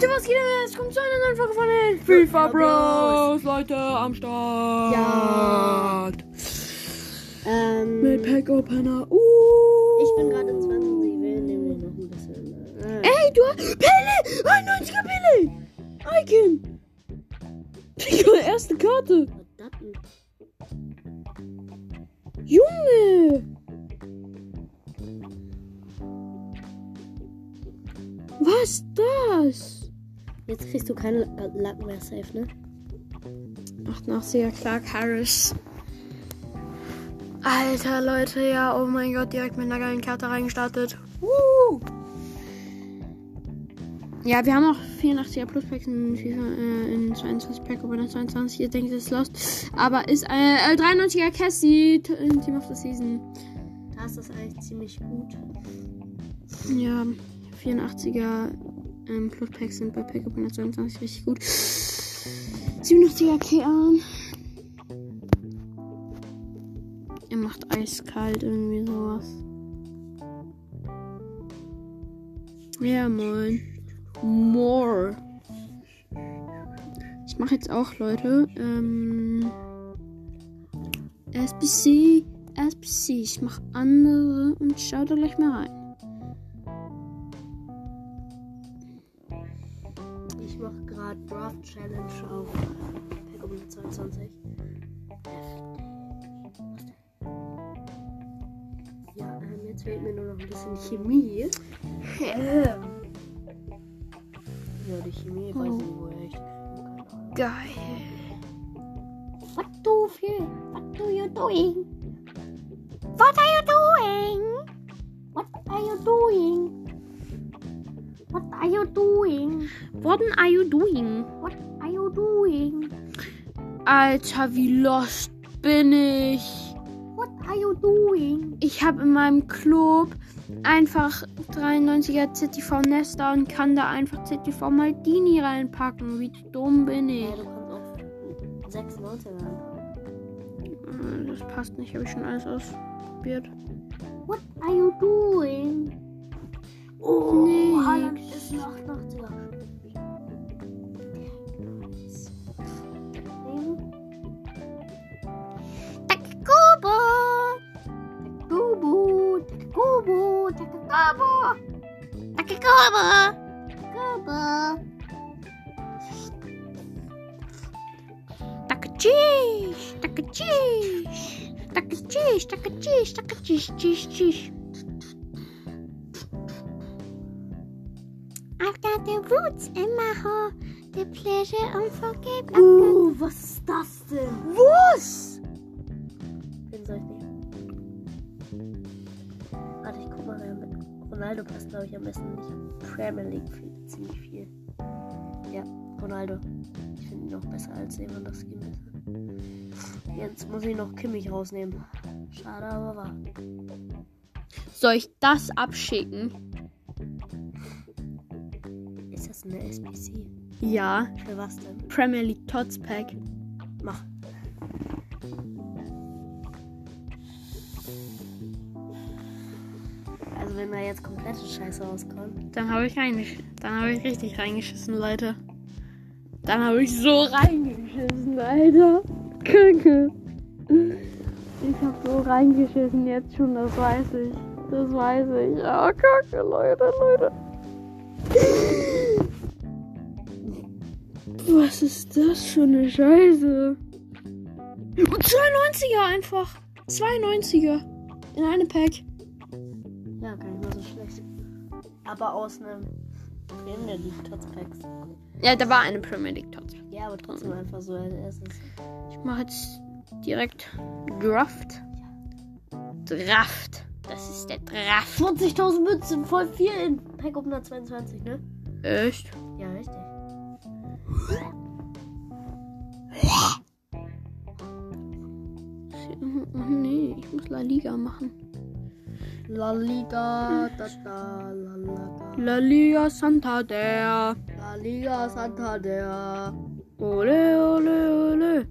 Leute, was geht denn? Es kommt zu einer neuen Folge von den FIFA Bros. Leute, am Start. Ja. Ähm, Mit Pack Opener. Uh. ich bin gerade 20, ich will nämlich noch ein bisschen. Äh, Ey, du hast. Pelle! 91er Pelle! Icon! Digga, erste Karte. Junge! Was das? Jetzt kriegst du keine Lacken mehr safe, ne? 88er Clark Harris. Alter Leute, ja, oh mein Gott, direkt mit einer geilen Karte reingestartet. Woo! Ja, wir haben auch 84er Plus Packs in FIFA, äh, in 22 Pack, aber 22, ihr denkt, es ist lost. Aber ist äh, äh, 93er Cassie, T- in Team of the Season. Da ist das eigentlich ziemlich gut. Ja, 84er ähm, Plus Packs sind bei Pack 122 richtig gut. 87er Kean. Er macht eiskalt irgendwie sowas. Ja, moin. More. Ich mache jetzt auch, Leute. Ähm, SBC, SBC. Ich mache andere und schaut da gleich mal rein. Draft Challenge auf Pack 122. Ja, ähm, jetzt fehlt mir nur noch ein bisschen Chemie. Ähm. Ja, die Chemie weiß ich die kriegen kann. Geil. What do you, what do you doing? What are you doing? What are you doing? What are you doing? What are you doing? What are you doing? Alter, wie lost bin ich. What are you doing? Ich habe in meinem Club einfach 93er ZTV Nesta und kann da einfach ZTV Maldini reinpacken. Wie dumm bin ich. Ja, du kannst auch 96 rein. Äh, Das passt nicht, habe ich schon alles ausprobiert. What are you doing? Oh, nee. Harlem is een achterachterdag. Takkobo! Takkobo! Takkobo! cheese. Takkobo! cheese. Takkechish! cheese. Takkechish! cheese. Cheese. Cheese. Got the roots in my heart, the pleasure unforgettable. Uh, was ist das denn? Was? Den soll ich nehmen. Warte, ich guck mal rein. Mit Ronaldo passt, glaube ich, am besten nicht. Premier League viel, ziemlich viel. Ja, Ronaldo. Ich finde ihn noch besser als Lewandowski. Jetzt muss ich noch Kimmich rausnehmen. Schade, aber wahr. Soll ich das abschicken? Das eine SBC? Ja. Für was denn? Premier League Tots Pack. Mach. Also wenn da jetzt komplette Scheiße rauskommt. Dann habe ich reingeschissen. Dann habe ich richtig reingeschissen, Leute. Dann habe ich so reingeschissen, Alter. Kacke. Ich habe so reingeschissen jetzt schon, das weiß ich. Das weiß ich. Ja, kacke, Leute, Leute. Was ist das für eine Scheiße? 92er einfach. 92er. In einem Pack. Ja, gar nicht mal so schlecht. Aber aus einem Premier League Tots Packs. Ja, da war eine Premier League Tots. Ja, aber trotzdem einfach so als erstes. Ich mache jetzt direkt Draft. Draft. Das ist der Draft. 20.000 Münzen, voll viel in Pack 122, ne? Echt? Ja, richtig. Oh nee, ich muss La Liga machen. La Liga, da da, la la La Liga Santander. La Liga Santander. Ole, ole, ole.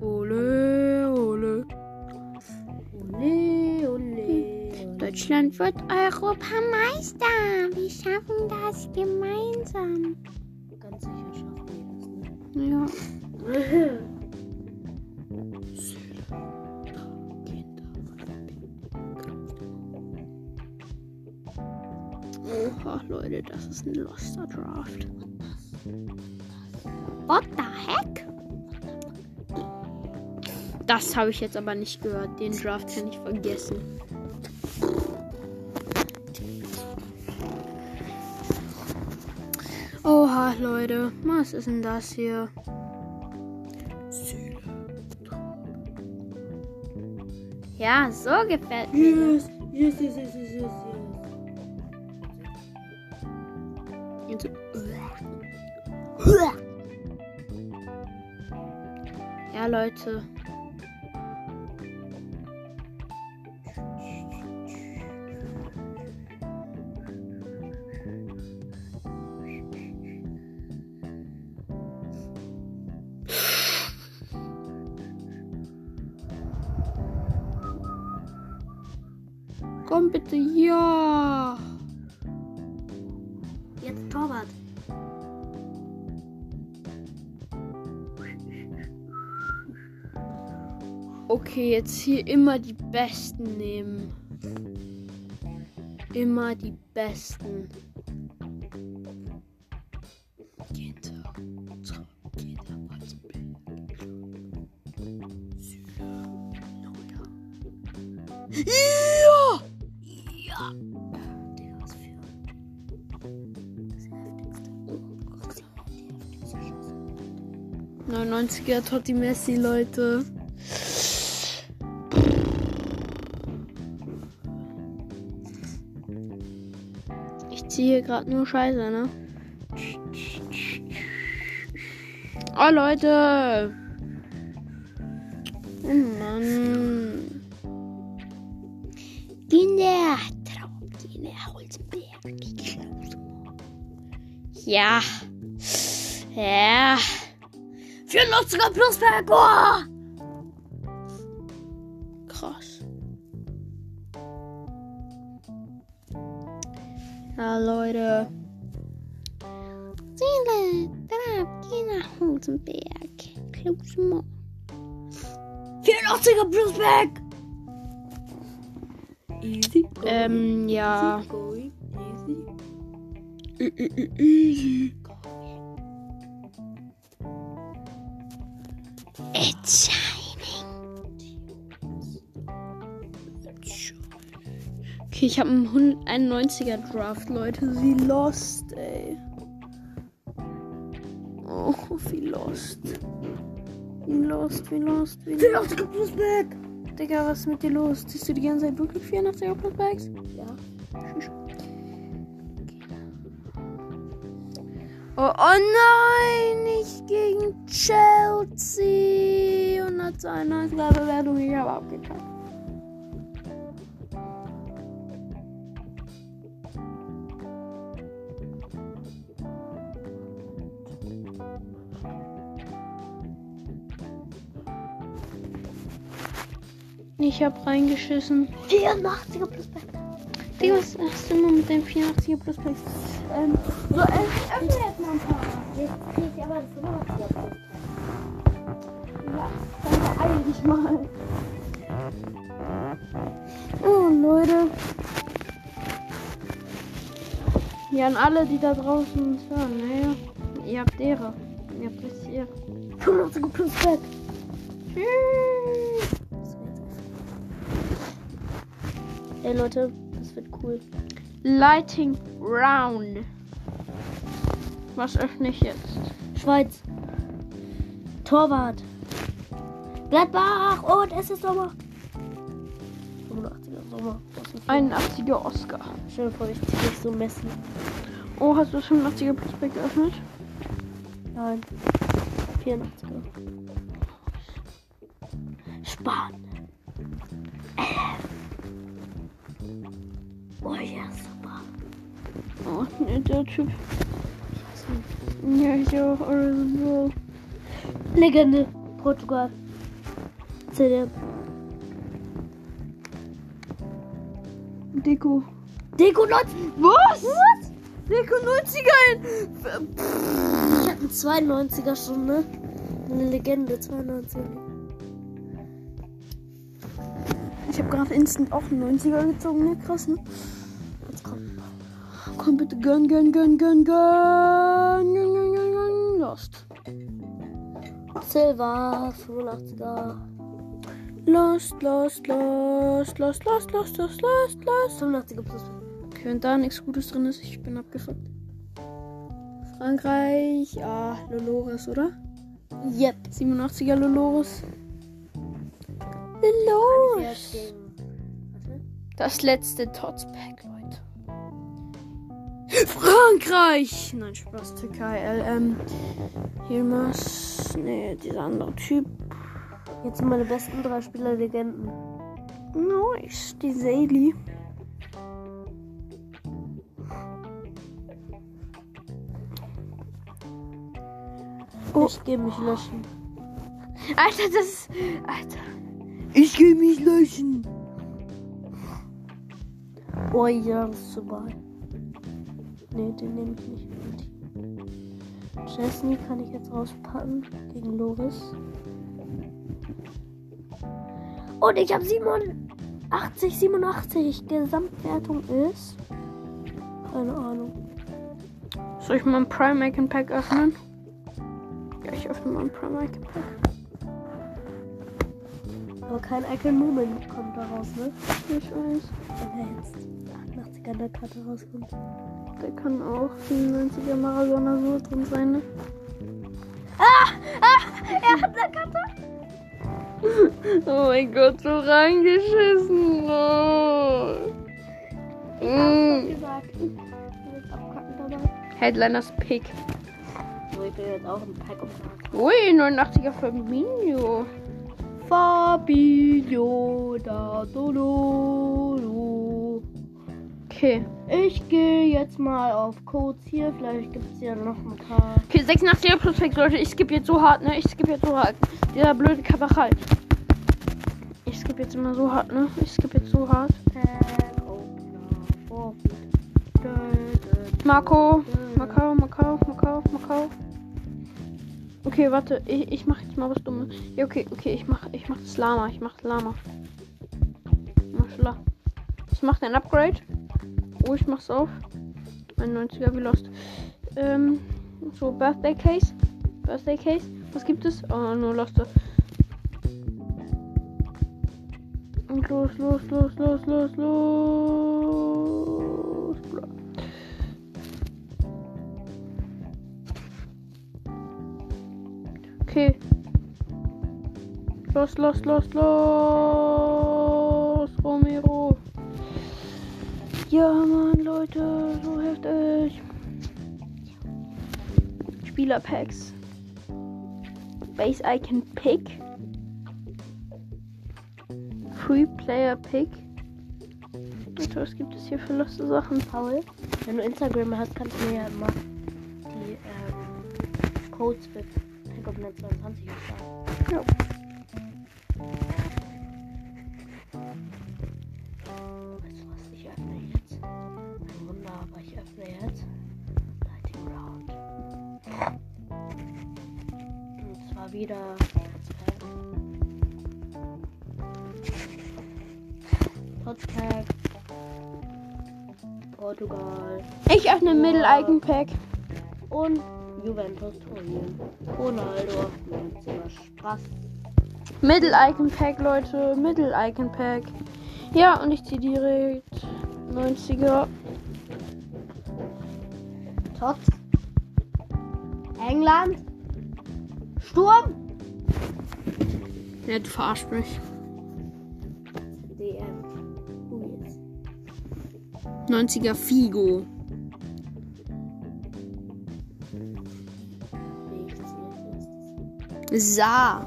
Ole, ole. Ole, ole. ole. Deutschland wird Europameister. Wir schaffen das gemeinsam. Ja. Oha, Leute, das ist ein Loster Draft. What the heck? Das habe ich jetzt aber nicht gehört. Den Draft kann ich vergessen. Oha, Leute. Was ist denn das hier? Ja, so gefällt mir. yes, yes, yes, yes, yes, Jetzt- Ja, Leute. Komm bitte, ja. Jetzt Torwart. Okay, jetzt hier immer die Besten nehmen. Immer die Besten. Ginter, Ja! Der was für. Das heftigste. Schuss. 99er Totti Messi, Leute. Ich ziehe gerade nur Scheiße, ne? Oh, Leute. Holzenberg, Ja. Ja. 84er Plusberg. Boah! Krass. Ja, Leute. Ziele, Traumkinder, Holzenberg, Klusmo. 84er Plusberg. Easy. Ähm, ja. Going. Easy. Easy. It's shining. Okay, ich habe einen 191er Draft, Leute. Sie lost, ey. Oh, wie lost. Wie lost, wie lost, wie lost. 84er Plusberg. Digga, was ist mit dir los? Ziehst du die ganze Zeit wirklich 84er Plus Bags? Oh, oh nein, nicht gegen Chelsea. 192 Bewertung, ich habe abgekackt. Ich hab reingeschissen. 84er Plusberg. Digga, was hast du immer mit deinem 84er Plus Packs? Ähm, so, äh, öffne jetzt mal ein paar. Jetzt krieg ich aber 85er Plusberg. Ja, dann beeil dich mal. Oh, Leute. Ja, an alle, die da draußen uns hören, naja. Ihr habt Ehre. Ihr habt richtig Ehre. 85er Plusberg. Tschüss. Ey Leute, das wird cool. Lighting Round. Was öffne ich jetzt? Schweiz. Torwart. Gladbach. Und es ist Sommer. 85er Sommer. Das ist 81er Oscar. Dir vor, ich zieh dich so messen. Oh, hast du das 85er Prospekt geöffnet? Nein. 84er. Spanien. Oh, nee, der Typ. Ja, ich auch. Also. Legende. Portugal. CDM. Deko. Deko 19. Was? Was? Deko 90er. in- Pff, Ein 92er schon, ne? Eine Legende, 92er. Ich habe gerade instant auch einen 90er gezogen, ne? Krass, ne? Komm bitte, gönn, gönn, gönn, gönn, gönn, gönn, gönn, gönn, gönn. Lost. Silver, 85er. Lost, lost, lost, lost, lost, lost, lost, lost, lost. 85er plus. Okay, wenn da nichts Gutes drin ist, ich bin abgefuckt. Frankreich, ah, Lolores, oder? Yep. 87er Lolores. Lolores. Das letzte Tots Pack, Leute. Frankreich! Nein, Spaß, Türkei, LM. Hilmas. Nee, dieser andere Typ. Jetzt sind meine besten drei Spieler Legenden. Nice, die Seili. Oh. Ich gehe mich löschen. Alter, das ist. Alter. Ich geh mich löschen. Oh ja, das ist super. Nee, den nehme ich nicht mit. Chesney kann ich jetzt rauspacken gegen Loris. Und ich habe 87, 87. Gesamtwertung ist. Keine Ahnung. Soll ich mal ein Prime Icon Pack öffnen? Ja, ich öffne mal ein Prime Icon Pack. Aber kein Icon Moment kommt da raus, ne? Ich weiß. Wenn er jetzt 88er in der Karte rauskommt. Der kann auch 97er Maradona so drin sein, ne? Er hat eine Karte. Oh mein Gott, so reingeschissen. Oh. Mm. Headliners Pick. So, ich bin jetzt auch im Pack. Ui, 89er Fabinho. Fabio da Doloro. Okay. Ich gehe jetzt mal auf Codes hier. Vielleicht gibt es ja noch ein paar. Okay, 86er plus Fix, Leute. Ich skippe jetzt so hart, ne? Ich skippe jetzt so hart. Dieser blöde Kabachal. Ich skippe jetzt immer so hart, ne? Ich skippe jetzt so hart. Marco. Macau, Macau, Macau, Macau. Okay, warte. Ich, ich mach jetzt mal was Dummes. Ja, okay, okay. Ich mach, ich mach das Lama. Ich mach das Lama. Maschallah. Ich mach ein Upgrade. Oh, ich mach's auf. Mein 90er wie lost. Ähm, so, Birthday Case. Birthday Case. Was gibt es? Oh, nur Lost. Und los, los, los, los, los, los. Okay. Los, los, los, los. Romero. Ja, Mann, Leute, so heftig. Spielerpacks. Base Icon Pick. Free Player Pick. Leute, was gibt es hier für lustige Sachen? Paul, wenn du Instagram hast, kannst du mir ja immer die ähm, Codes für Pack of Net 22 sagen. Ja. Wieder. Totspack. Portugal. Ich öffne Icon Pack. Und Juventus Turin. Ronaldo. 90er Spaß. Middle Icon Pack, Leute. Middle Icon Pack. Ja, und ich ziehe direkt 90er. Tots. England. Sturm. Ja, du verarsch mich. DM. Uh, jetzt. 90er Figo. Ich. Sa.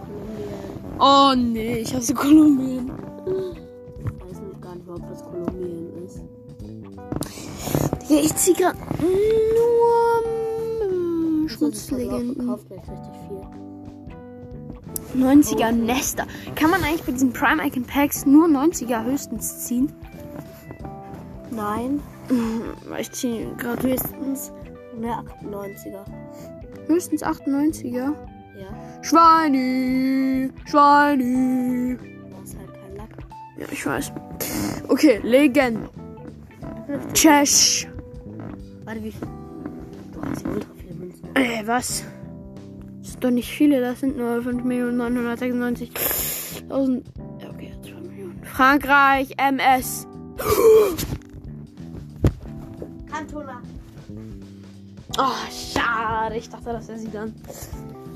Oh nee, ich hasse Kolumbien. Ich weiß nicht gar nicht, ob das Kolumbien ist. Ich ziehe gerade nur mm, Schmutzlegenden. Verkauft gleich richtig viel. 90er Nester. Kann man eigentlich bei diesen Prime Icon Packs nur 90er höchstens ziehen? Nein. Mm, Ich ziehe gerade höchstens. Ne, 98er. Höchstens 98er. Ja. Schweini! Schweini! Du hast halt keinen Lack. Ja, ich weiß. Okay, Legend. Chesh. Warte, wie viel? Du hast ja ultra viele Münzen. Ey, was? Das sind doch nicht viele, das sind nur 5.996.000. Ja, okay, 2 Millionen. Frankreich, MS. Kantona. Oh, schade. Ich dachte, das wäre sie dann.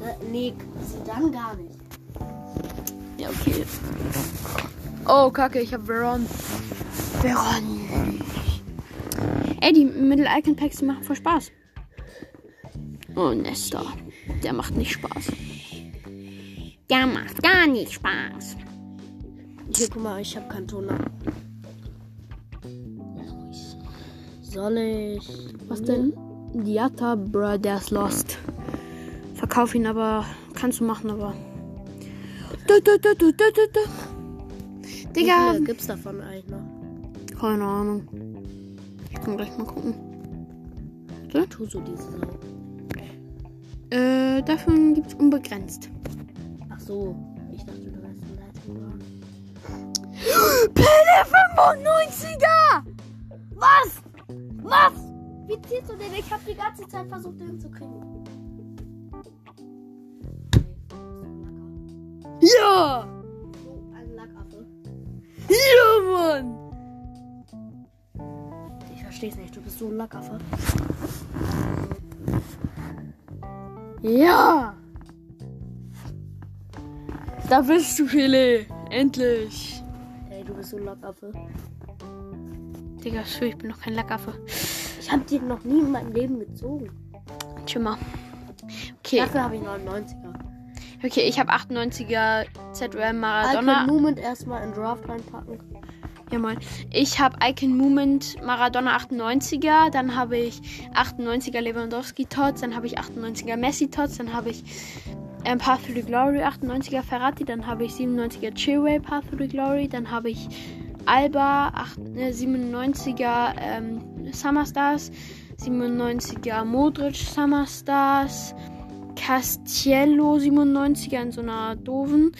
Äh, nee, sie dann gar nicht. Ja, okay. Oh, kacke, ich hab Veron. Veron. Ey, die Middle Icon Packs, machen voll Spaß. Oh, Nesta. Der macht nicht Spaß. Der macht gar nicht Spaß. Hier, guck mal, ich hab Kantona. Soll ich. Was denn? Diata, bruh, der ist lost. Verkauf ihn aber. Kannst du machen, aber. Du, du, du, du, du, du, du. Wie Digga. viele gibt's davon eigentlich noch? Keine Ahnung. Ich kann gleich mal gucken. Tu so diese Sau. Äh, davon gibt's unbegrenzt. Ach so. Ich dachte, du wärst ein Leitung. Pille 95er! Was? Was? Wie ziehst du den? Ich hab die ganze Zeit versucht, den zu kriegen. Ja! Ein Lackaffe. Ja, Mann! Ich versteh's nicht. Du bist so ein Lackaffe. Ja! Da bist du, Pille. Endlich. Ey, du bist so ein Lackaffe. Digga, schwör, ich bin noch kein Lackaffe. Ich hab den noch nie in meinem Leben gezogen. Schimmer. Okay, Dafür habe ich 99er. okay, ich habe 98er ZRM Maradona. Movement erstmal in Draft reinpacken. Ja, moin. Ich habe Icon Movement Maradona 98er, dann habe ich 98er Lewandowski Tots, dann habe ich 98er Messi Tots, dann habe ich ähm, Path to the Glory 98er Ferrati, dann habe ich 97er Chilwell Path to the Glory, dann habe ich Alba 8, äh, 97er ähm, Summer Stars, 97er Modric Summer Stars, Castiello 97er in so einer doofen,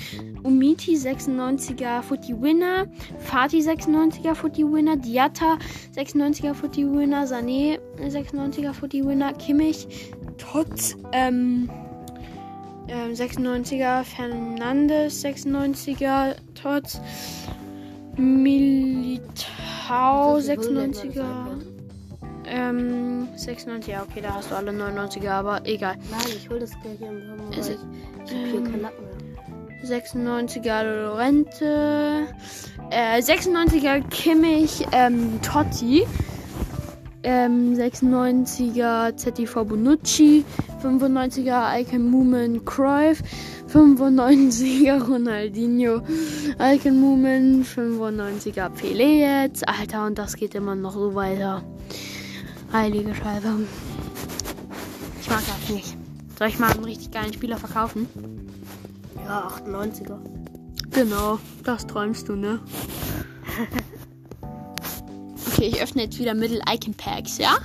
Umiti 96er Footy Winner, Fatih 96er Footy Winner, Diatta 96er Footy Winner, Sané 96er Footy Winner, Kimmich, Tots ähm, ähm, 96er, Fernandes 96er, Tots, Militao So viel Müll, wenn man das 96er. Ähm, 96, ja, okay, da hast du alle 99er, aber egal. Nein, ich hol das gleich im Sommer, ich, ich hab hier ähm, keinen Lacken mehr. 96er Lorente, äh, 96er Kimmich, ähm, Totti, ähm, 96er ZTV Bonucci, 95er Icon Moomin Cruyff, 95er Ronaldinho, Icon Moomin, 95er Pelé jetzt, Alter, und das geht immer noch so weiter. Heilige Scheiße. Ich mag das nicht. Soll ich mal einen richtig geilen Spieler verkaufen? Ja, 98er. Genau, das träumst du, ne? okay, ich öffne jetzt wieder Middle Icon Packs, ja?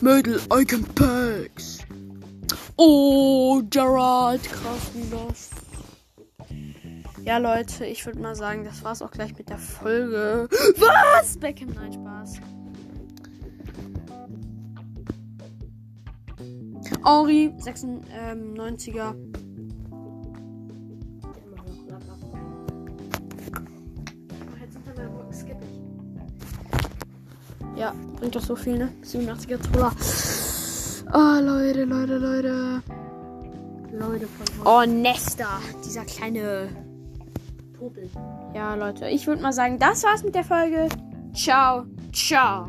Middle Icon Packs. Oh, Gerard, krass wie das. Ja, Leute, ich würde mal sagen, das war's auch gleich mit der Folge. Was? Beckham, nein, Spaß. 96er. Immer noch Lackaffe. Ja, bringt doch so viel, ne? 87er Troller. Oh, Leute, Leute, Leute. Leute von Oh, Nesta. Dieser kleine. Popel. Ja, Leute, ich würde mal sagen, das war's mit der Folge. Ciao, ciao.